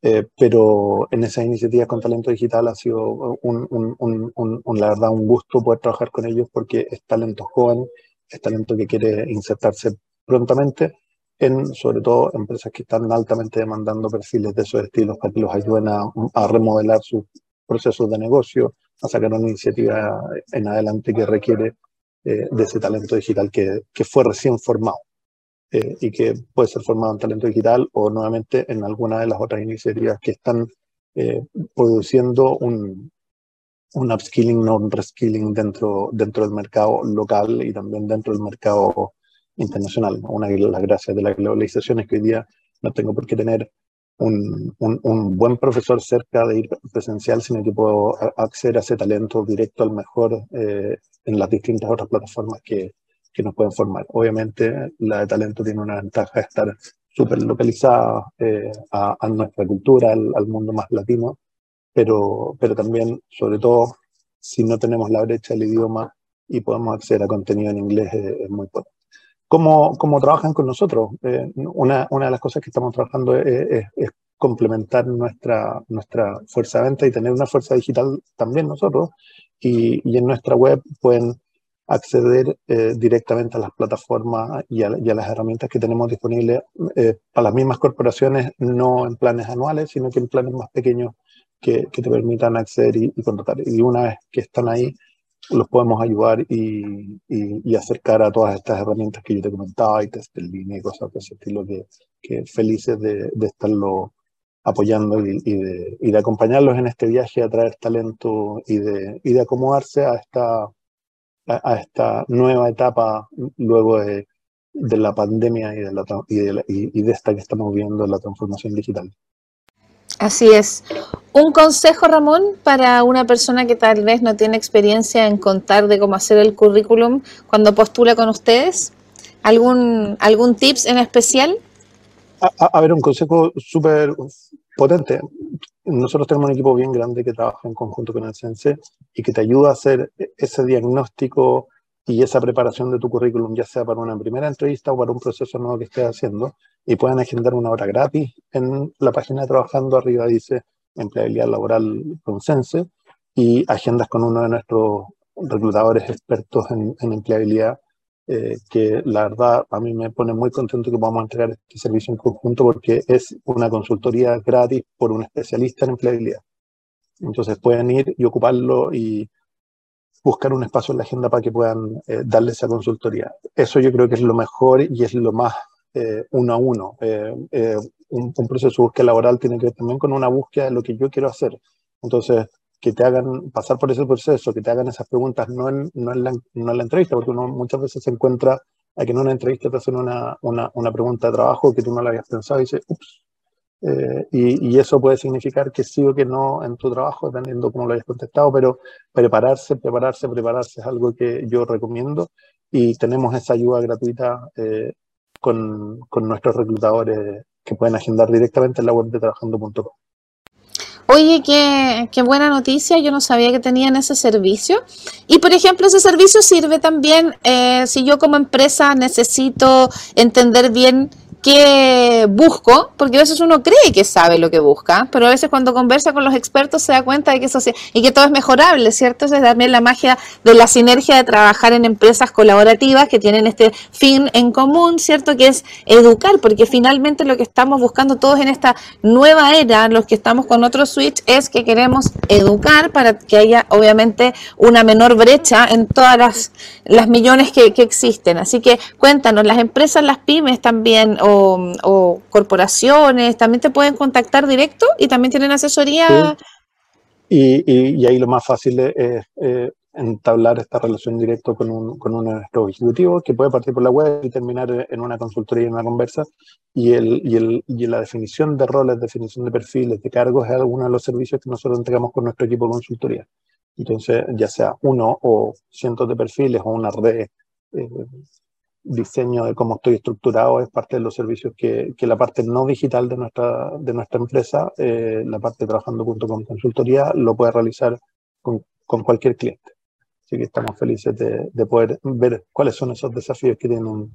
Speaker 3: Eh, pero en esa iniciativa con talento digital ha sido un, un, un, la verdad un gusto poder trabajar con ellos porque es talento joven, es talento que quiere insertarse prontamente en sobre todo empresas que están altamente demandando perfiles de esos estilos para que los ayuden a, a remodelar sus procesos de negocio, a sacar una iniciativa en adelante que requiere eh, de ese talento digital que, que fue recién formado eh, y que puede ser formado en talento digital o nuevamente en alguna de las otras iniciativas que están eh, produciendo un, un upskilling, no un reskilling dentro, dentro del mercado local y también dentro del mercado internacional. Una de las gracias de la globalización es que hoy día no tengo por qué tener un, un, un, buen profesor cerca de ir presencial, sino que puedo acceder a ese talento directo al mejor eh, en las distintas otras plataformas que, que, nos pueden formar. Obviamente, la de talento tiene una ventaja de estar súper localizada eh, a, nuestra cultura, al, mundo más latino, pero, pero también, sobre todo, si no tenemos la brecha del idioma y podemos acceder a contenido en inglés, eh, es muy potente. ¿Cómo, cómo trabajan con nosotros? Eh, una, una, de las cosas que estamos trabajando es, complementar nuestra, nuestra fuerza de venta y tener una fuerza digital también nosotros. Y, y en nuestra web pueden acceder eh, directamente a las plataformas y a, y a, las herramientas que tenemos disponibles eh, para las mismas corporaciones, no en planes anuales, sino que en planes más pequeños que, que te permitan acceder y, y contratar. Y una vez que están ahí, los podemos ayudar y, y, acercar a todas estas herramientas que yo te comentaba, y test en línea y cosas de ese estilo, que, que felices de, de estarlo apoyando y, y, de, y, de, acompañarlos en este viaje a traer talento y de, y de acomodarse a esta, a, a esta nueva etapa luego de, de la pandemia y de, la, y, de la, y de esta que estamos viendo, la transformación digital.
Speaker 1: Así es. Un consejo, Ramón, para una persona que tal vez no tiene experiencia en contar de cómo hacer el currículum cuando postula con ustedes. ¿Algún, algún tips en especial?
Speaker 3: A, a ver, un consejo súper potente. Nosotros tenemos un equipo bien grande que trabaja en conjunto con el CENSE y que te ayuda a hacer ese diagnóstico y esa preparación de tu currículum, ya sea para una primera entrevista o para un proceso nuevo que estés haciendo, y pueden agendar una hora gratis en la página de Trabajando. Arriba dice empleabilidad laboral con Sense y agendas con uno de nuestros reclutadores expertos en, en empleabilidad, eh, que la verdad a mí me pone muy contento que podamos entregar este servicio en conjunto porque es una consultoría gratis por un especialista en empleabilidad. Entonces pueden ir y ocuparlo y buscar un espacio en la agenda para que puedan eh, darle esa consultoría. Eso yo creo que es lo mejor y es lo más eh, uno a uno. Eh, eh, un, un, proceso de búsqueda laboral tiene que ver también con una búsqueda de lo que yo quiero hacer. Entonces, que te hagan pasar por ese proceso, que te hagan esas preguntas, no en, no en, la, no en la entrevista, porque uno muchas veces se encuentra a que en una entrevista te hacen una, una, una pregunta de trabajo que tú no la habías pensado y dices, ups. Eh, y, y, eso puede significar que sí o que no en tu trabajo, dependiendo cómo lo hayas contestado, pero prepararse, prepararse, prepararse es algo que yo recomiendo y tenemos esa ayuda gratuita eh, con, con, nuestros reclutadores que pueden agendar directamente en la web de trabajando.com.
Speaker 1: Oye, qué, qué, buena noticia, yo no sabía que tenían ese servicio. Y por ejemplo, ese servicio sirve también eh, si yo como empresa necesito entender bien qué busco, porque a veces uno cree que sabe lo que busca, pero a veces cuando conversa con los expertos se da cuenta de que eso y que todo es mejorable, ¿cierto? Esa es también la magia de la sinergia de trabajar en empresas colaborativas que tienen este fin en común, ¿cierto? Que es educar, porque finalmente lo que estamos buscando todos en esta nueva era, los que estamos con otro switch, es que queremos educar para que haya obviamente una menor brecha en todas las, las millones que, que existen. Así que cuéntanos, las empresas, las pymes también, o, corporaciones, también te pueden contactar directo y también tienen asesoría.
Speaker 3: Y, ahí lo más fácil es, entablar esta relación directa con, un, con nuestros ejecutivos que puede partir por la web y terminar en una consultoría y en una conversa. Y, el, y, el, y la definición de roles, definición de perfiles, de cargos es alguno de los servicios que nosotros entregamos con nuestro equipo de consultoría. Entonces, ya sea uno o cientos de perfiles o una red eh, diseño de cómo estoy estructurado es parte de los servicios que, que la parte no digital de nuestra, de nuestra empresa, eh, la parte trabajando junto con consultoría, lo puede realizar con, con cualquier cliente. Así que estamos felices de, de, poder ver cuáles son esos desafíos que tienen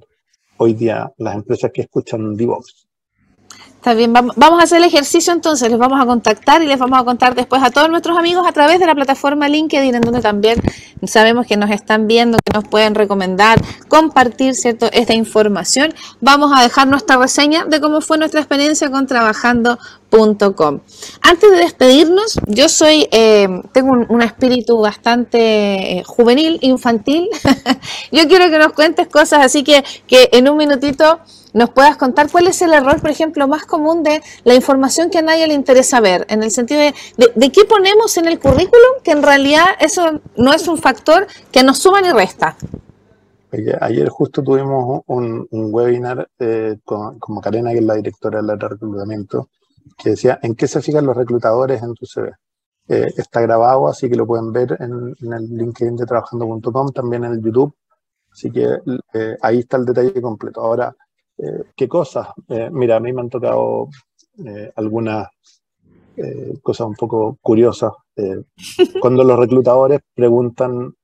Speaker 3: hoy día las empresas que escuchan Divox.
Speaker 1: Está bien, vamos a hacer el ejercicio entonces, les vamos a contactar y les vamos a contar después a todos nuestros amigos a través de la plataforma LinkedIn, en donde también sabemos que nos están viendo, que nos pueden recomendar, compartir cierto esta información. Vamos a dejar nuestra reseña de cómo fue nuestra experiencia con trabajando.com. Antes de despedirnos, yo soy, eh, tengo un, espíritu bastante eh, juvenil, infantil. [laughs] yo quiero que nos cuentes cosas, así que, que en un minutito nos puedas contar cuál es el error, por ejemplo, más común de la información que a nadie le interesa ver, en el sentido de, de, qué ponemos en el currículum, que en realidad eso no es un factor que nos suma ni resta.
Speaker 3: Ayer justo tuvimos un, webinar eh, con, Macarena, que es la directora del reclutamiento, que decía, ¿en qué se fijan los reclutadores en tu CV? Eh, está grabado, así que lo pueden ver en, el LinkedIn de trabajando.com, también en el YouTube, así que eh, ahí está el detalle completo. Ahora, eh, ¿Qué cosas? Eh, mira, a mí me han tocado eh, algunas cosas un poco curiosas. [laughs] cuando los reclutadores preguntan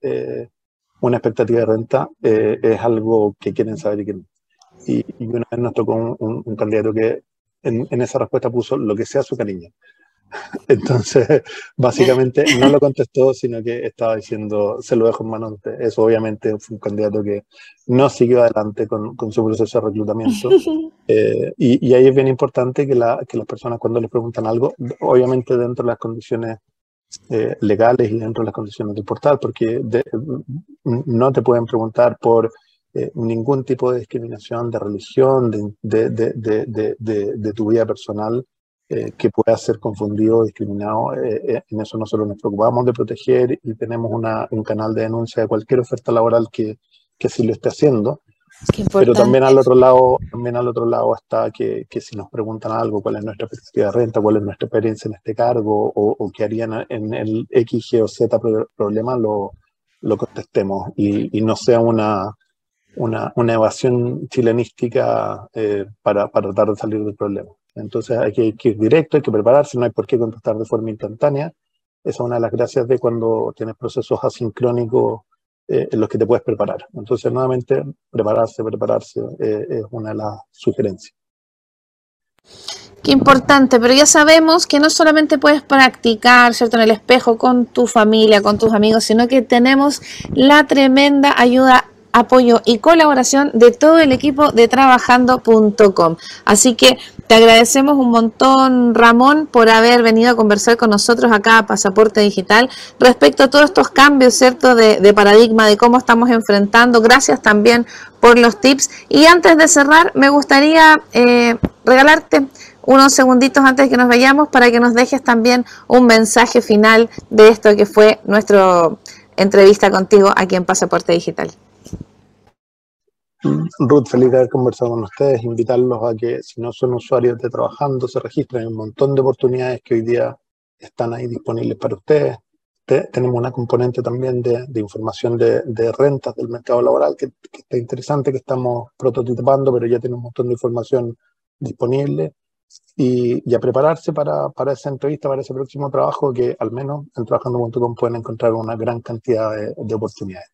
Speaker 3: una expectativa de renta, es algo que quieren saber y que no. Y, una vez nos tocó un, candidato que en, en, esa respuesta puso lo que sea su cariño. Entonces, [laughs] básicamente no lo contestó, sino que estaba diciendo, se lo dejo en manos de. Eso obviamente fue un candidato que no siguió adelante con, con su proceso de reclutamiento. [laughs] Eh, y, ahí es bien importante que, la, que, las personas cuando les preguntan algo, obviamente dentro de las condiciones eh, legales y dentro de las condiciones del portal, porque no te pueden preguntar por eh, ningún tipo de discriminación de religión, de, de, de tu vida personal eh, que pueda ser confundido o discriminado. Eh, eh, en eso nosotros nos preocupamos de proteger y tenemos una, un canal de denuncia de cualquier oferta laboral que, que sí lo esté haciendo. Pero también al otro lado, también al otro lado está que, que, si nos preguntan algo, cuál es nuestra perspectiva de renta, cuál es nuestra experiencia en este cargo, o, o qué harían en el X, Y o Z problema, lo, lo contestemos y, y, no sea una, una, una evasión chilenística para, para tratar de salir del problema. Entonces hay que, ir directo, hay que prepararse, no hay por qué contestar de forma instantánea. Esa es una de las gracias de cuando tienes procesos asincrónicos eh, en los que te puedes preparar. Entonces, nuevamente, prepararse, prepararse eh, es una de las sugerencias.
Speaker 1: Qué importante, pero ya sabemos que no solamente puedes practicar, ¿cierto?, en el espejo con tu familia, con tus amigos, sino que tenemos la tremenda ayuda apoyo y colaboración de todo el equipo de trabajando.com. Así que te agradecemos un montón, Ramón, por haber venido a conversar con nosotros acá a Pasaporte Digital respecto a todos estos cambios, ¿cierto?, de, paradigma, de cómo estamos enfrentando. Gracias también por los tips. Y antes de cerrar, me gustaría eh, regalarte unos segunditos antes de que nos vayamos para que nos dejes también un mensaje final de esto que fue nuestra entrevista contigo aquí en Pasaporte Digital.
Speaker 3: Ruth, feliz de haber conversado con ustedes, invitarlos a que si no son usuarios de trabajando, se registren. Hay un montón de oportunidades que hoy día están ahí disponibles para ustedes. tenemos una componente también de, información de, rentas del mercado laboral que, está interesante, que estamos prototipando, pero ya tiene un montón de información disponible. y, a prepararse para, para, esa entrevista, para ese próximo trabajo, que al menos en trabajando.com pueden encontrar una gran cantidad de oportunidades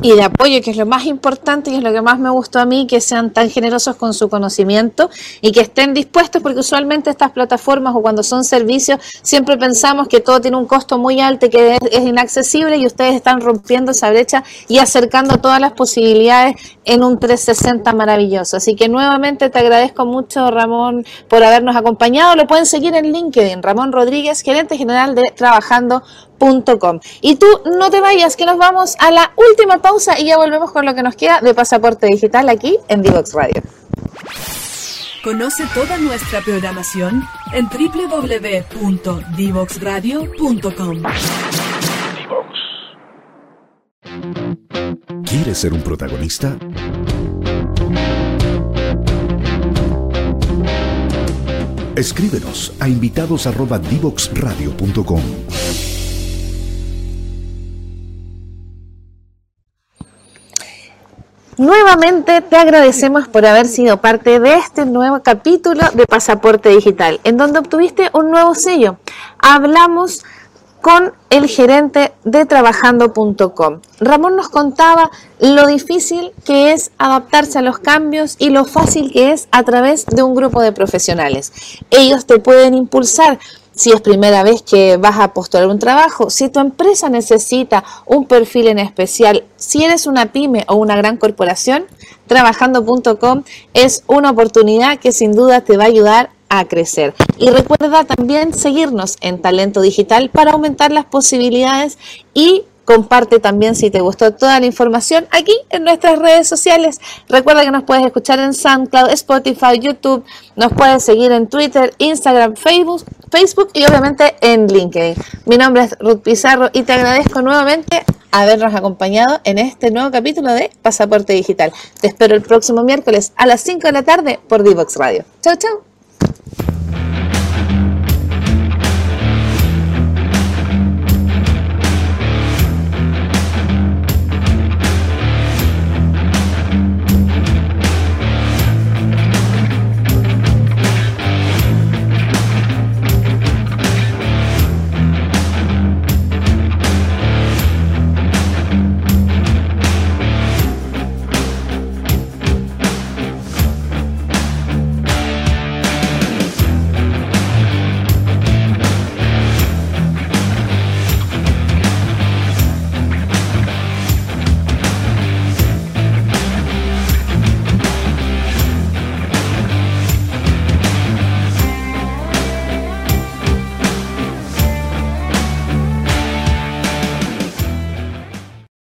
Speaker 1: y de apoyo, que es lo más importante y es lo que más me gustó a mí, que sean tan generosos con su conocimiento y que estén dispuestos, porque usualmente estas plataformas o cuando son servicios, siempre pensamos que todo tiene un costo muy alto, que es, inaccesible y ustedes están rompiendo esa brecha y acercando todas las posibilidades en un 360 maravilloso. Así que nuevamente te agradezco mucho, Ramón, por habernos acompañado. Lo pueden seguir en LinkedIn, Ramón Rodríguez, gerente general de Trabajando y tú no te vayas, que nos vamos a la última pausa y ya volvemos con lo que nos queda de Pasaporte Digital aquí en Divox Radio.
Speaker 4: Conoce toda nuestra programación en www.divoxradio.com.
Speaker 2: ¿Quieres ser un protagonista? Escríbenos a invitados@divoxradio.com.
Speaker 1: Nuevamente te agradecemos por haber sido parte de este nuevo capítulo de Pasaporte Digital, en donde obtuviste un nuevo sello. Hablamos con el gerente de trabajando.com. Ramón nos contaba lo difícil que es adaptarse a los cambios y lo fácil que es a través de un grupo de profesionales. Ellos te pueden impulsar si es primera vez que vas a postular un trabajo, si tu empresa necesita un perfil en especial, si eres una pyme o una gran corporación, trabajando.com es una oportunidad que sin duda te va a ayudar a crecer. Y recuerda también seguirnos en Talento Digital para aumentar las posibilidades y Comparte también si te gustó toda la información aquí en nuestras redes sociales. Recuerda que nos puedes escuchar en SoundCloud, Spotify, YouTube, nos puedes seguir en Twitter, Instagram, Facebook, Facebook y obviamente en LinkedIn. Mi nombre es Ruth Pizarro y te agradezco nuevamente habernos acompañado en este nuevo capítulo de Pasaporte Digital. Te espero el próximo miércoles a las 5 de la tarde por Divox Radio. Chau, chau.